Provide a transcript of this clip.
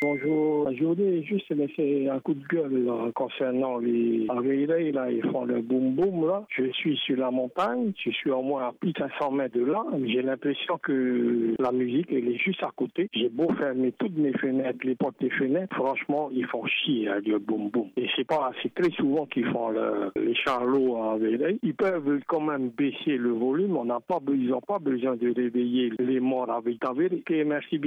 Bonjour, je voudrais juste laisser un coup de gueule là, concernant les réveils, là, ils font le boum boum là. Je suis sur la montagne, je suis au moins à plus de 500 mètres de là, j'ai l'impression que la musique elle est juste à côté. J'ai beau fermer toutes mes fenêtres, les portes des fenêtres, franchement ils font chier avec le boum boum. Et c'est pas assez très souvent qu'ils font le, les charlots à réveil. Ils peuvent quand même baisser le volume, on n'a pas, ils n'ont pas besoin de réveiller les morts avec la vérité. Merci bien.